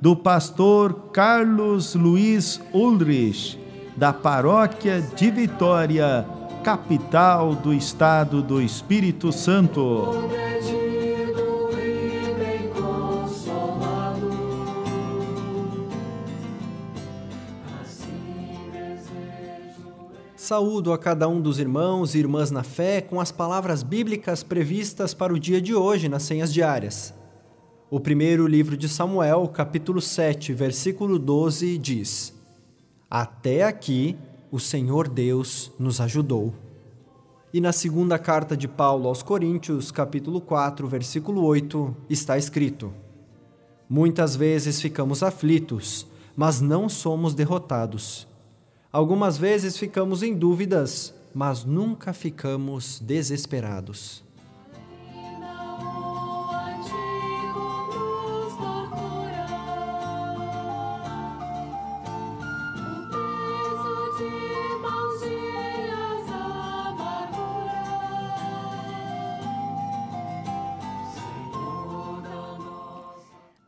do pastor Carlos Luiz Ulrich, da paróquia de Vitória, capital do estado do Espírito Santo. Saúdo a cada um dos irmãos e irmãs na fé com as palavras bíblicas previstas para o dia de hoje nas senhas diárias. O primeiro livro de Samuel, capítulo 7, versículo 12, diz: Até aqui o Senhor Deus nos ajudou. E na segunda carta de Paulo aos Coríntios, capítulo 4, versículo 8, está escrito: Muitas vezes ficamos aflitos, mas não somos derrotados. Algumas vezes ficamos em dúvidas, mas nunca ficamos desesperados.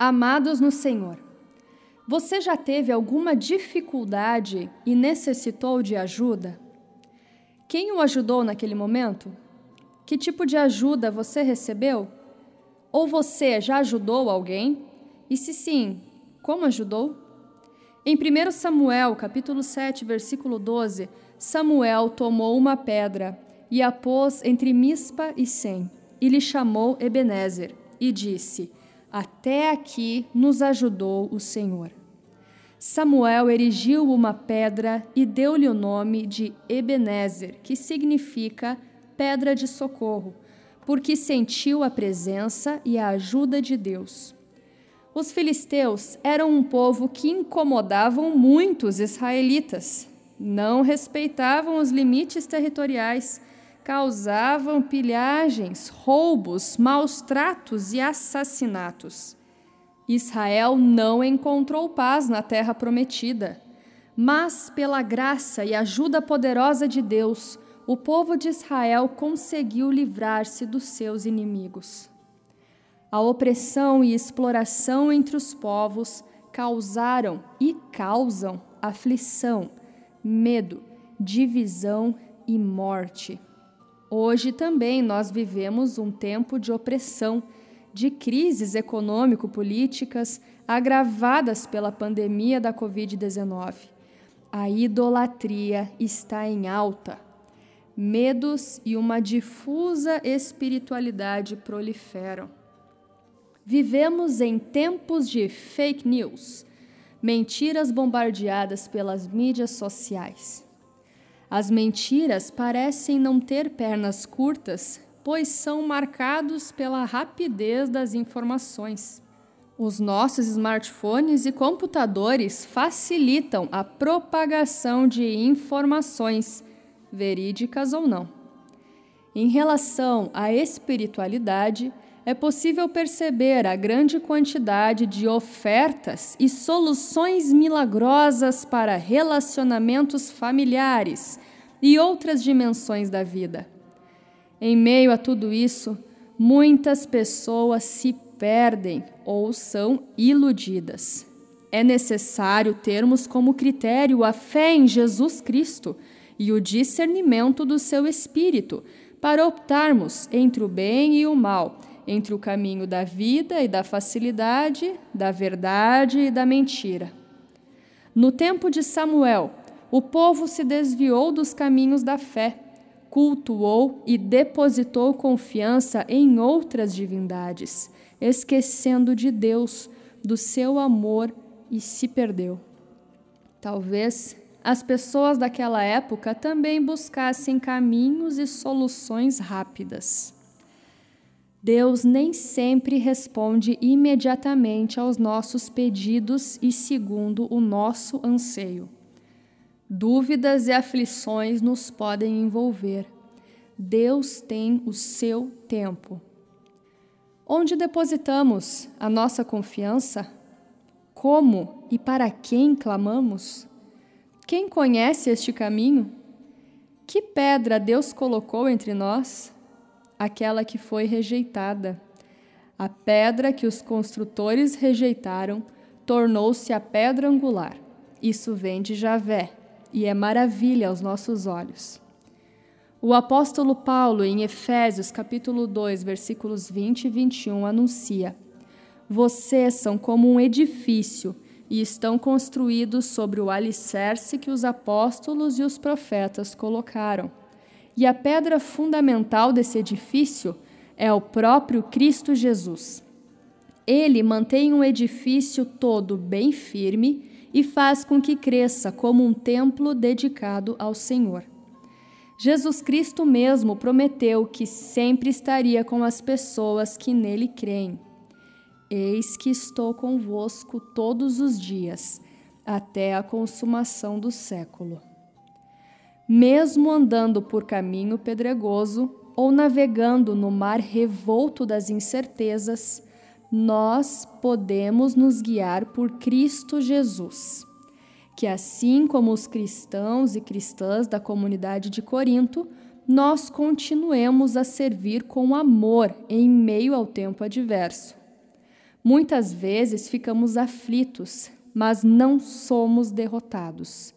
Amados no Senhor, você já teve alguma dificuldade e necessitou de ajuda? Quem o ajudou naquele momento? Que tipo de ajuda você recebeu? Ou você já ajudou alguém? E se sim, como ajudou? Em 1 Samuel, capítulo 7, versículo 12, Samuel tomou uma pedra e a pôs entre Mispa e Sem, e lhe chamou Ebenezer, e disse: até aqui nos ajudou o Senhor. Samuel erigiu uma pedra e deu-lhe o nome de Ebenezer, que significa pedra de socorro, porque sentiu a presença e a ajuda de Deus. Os filisteus eram um povo que incomodavam muito os israelitas. Não respeitavam os limites territoriais causavam pilhagens, roubos, maus tratos e assassinatos. Israel não encontrou paz na terra prometida, mas pela graça e ajuda poderosa de Deus, o povo de Israel conseguiu livrar-se dos seus inimigos. A opressão e exploração entre os povos causaram e causam aflição, medo, divisão e morte. Hoje também nós vivemos um tempo de opressão, de crises econômico-políticas agravadas pela pandemia da Covid-19. A idolatria está em alta. Medos e uma difusa espiritualidade proliferam. Vivemos em tempos de fake news, mentiras bombardeadas pelas mídias sociais. As mentiras parecem não ter pernas curtas, pois são marcados pela rapidez das informações. Os nossos smartphones e computadores facilitam a propagação de informações, verídicas ou não. Em relação à espiritualidade, é possível perceber a grande quantidade de ofertas e soluções milagrosas para relacionamentos familiares e outras dimensões da vida. Em meio a tudo isso, muitas pessoas se perdem ou são iludidas. É necessário termos como critério a fé em Jesus Cristo e o discernimento do seu Espírito para optarmos entre o bem e o mal entre o caminho da vida e da facilidade, da verdade e da mentira. No tempo de Samuel, o povo se desviou dos caminhos da fé, cultuou e depositou confiança em outras divindades, esquecendo de Deus, do seu amor e se perdeu. Talvez as pessoas daquela época também buscassem caminhos e soluções rápidas. Deus nem sempre responde imediatamente aos nossos pedidos e segundo o nosso anseio. Dúvidas e aflições nos podem envolver. Deus tem o seu tempo. Onde depositamos a nossa confiança? Como e para quem clamamos? Quem conhece este caminho? Que pedra Deus colocou entre nós? Aquela que foi rejeitada. A pedra que os construtores rejeitaram tornou-se a pedra angular. Isso vem de Javé e é maravilha aos nossos olhos. O apóstolo Paulo, em Efésios capítulo 2, versículos 20 e 21, anuncia: Vocês são como um edifício e estão construídos sobre o alicerce que os apóstolos e os profetas colocaram e a pedra fundamental desse edifício é o próprio Cristo Jesus. Ele mantém um edifício todo bem firme e faz com que cresça como um templo dedicado ao Senhor. Jesus Cristo mesmo prometeu que sempre estaria com as pessoas que nele creem. Eis que estou convosco todos os dias, até a consumação do século mesmo andando por caminho pedregoso ou navegando no mar revolto das incertezas, nós podemos nos guiar por Cristo Jesus. Que assim como os cristãos e cristãs da comunidade de Corinto, nós continuemos a servir com amor em meio ao tempo adverso. Muitas vezes ficamos aflitos, mas não somos derrotados.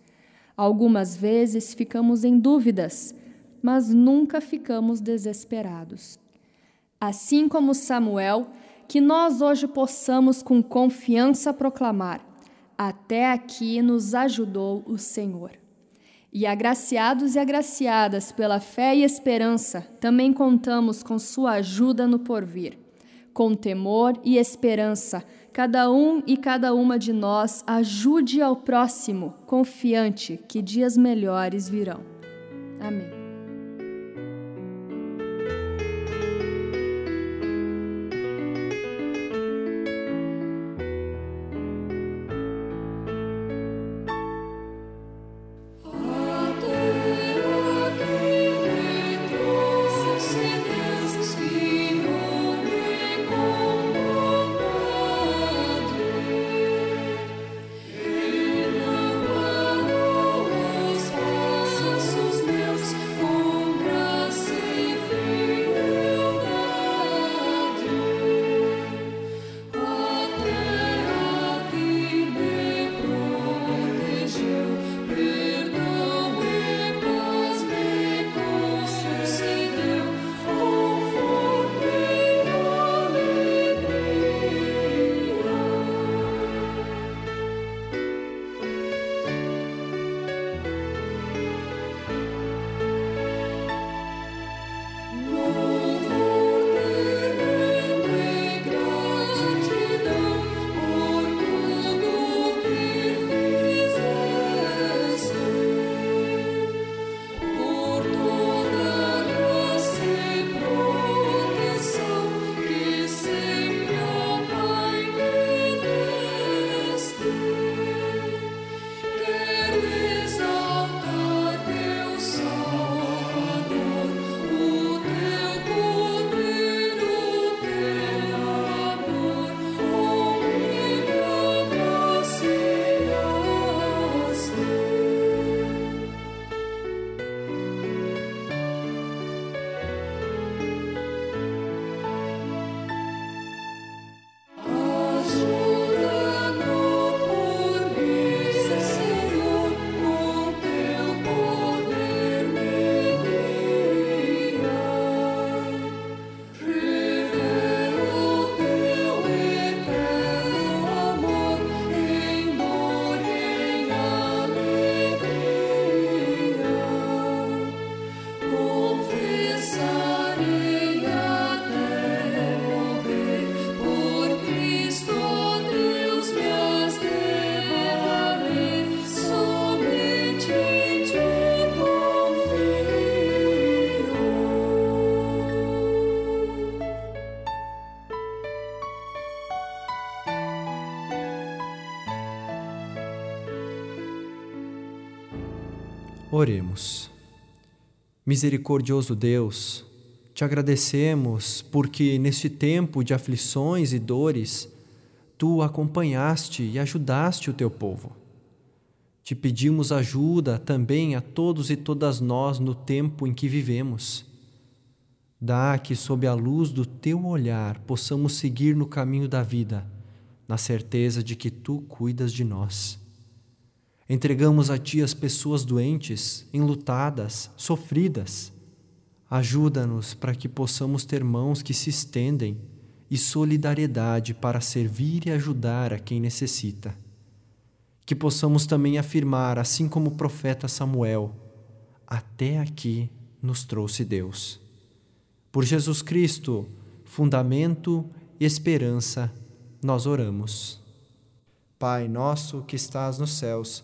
Algumas vezes ficamos em dúvidas, mas nunca ficamos desesperados. Assim como Samuel, que nós hoje possamos com confiança proclamar: Até aqui nos ajudou o Senhor. E agraciados e agraciadas pela fé e esperança, também contamos com Sua ajuda no porvir. Com temor e esperança, cada um e cada uma de nós ajude ao próximo, confiante que dias melhores virão. Amém. Oremos. Misericordioso Deus, te agradecemos porque neste tempo de aflições e dores, tu acompanhaste e ajudaste o teu povo. Te pedimos ajuda também a todos e todas nós no tempo em que vivemos. Dá que, sob a luz do teu olhar, possamos seguir no caminho da vida, na certeza de que tu cuidas de nós. Entregamos a ti as pessoas doentes, enlutadas, sofridas Ajuda-nos para que possamos ter mãos que se estendem e solidariedade para servir e ajudar a quem necessita. Que possamos também afirmar, assim como o profeta Samuel, até aqui nos trouxe Deus. Por Jesus Cristo, fundamento e esperança, nós oramos. Pai nosso que estás nos céus,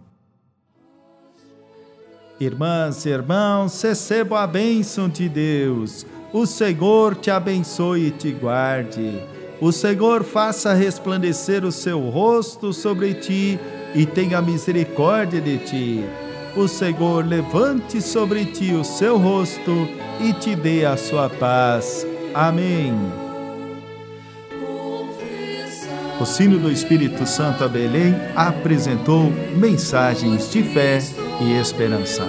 Irmãs e irmãos, receba a bênção de Deus. O Senhor te abençoe e te guarde. O Senhor faça resplandecer o seu rosto sobre ti e tenha misericórdia de ti. O Senhor levante sobre ti o seu rosto e te dê a sua paz. Amém. O sino do Espírito Santo a Belém apresentou mensagens de fé e esperança.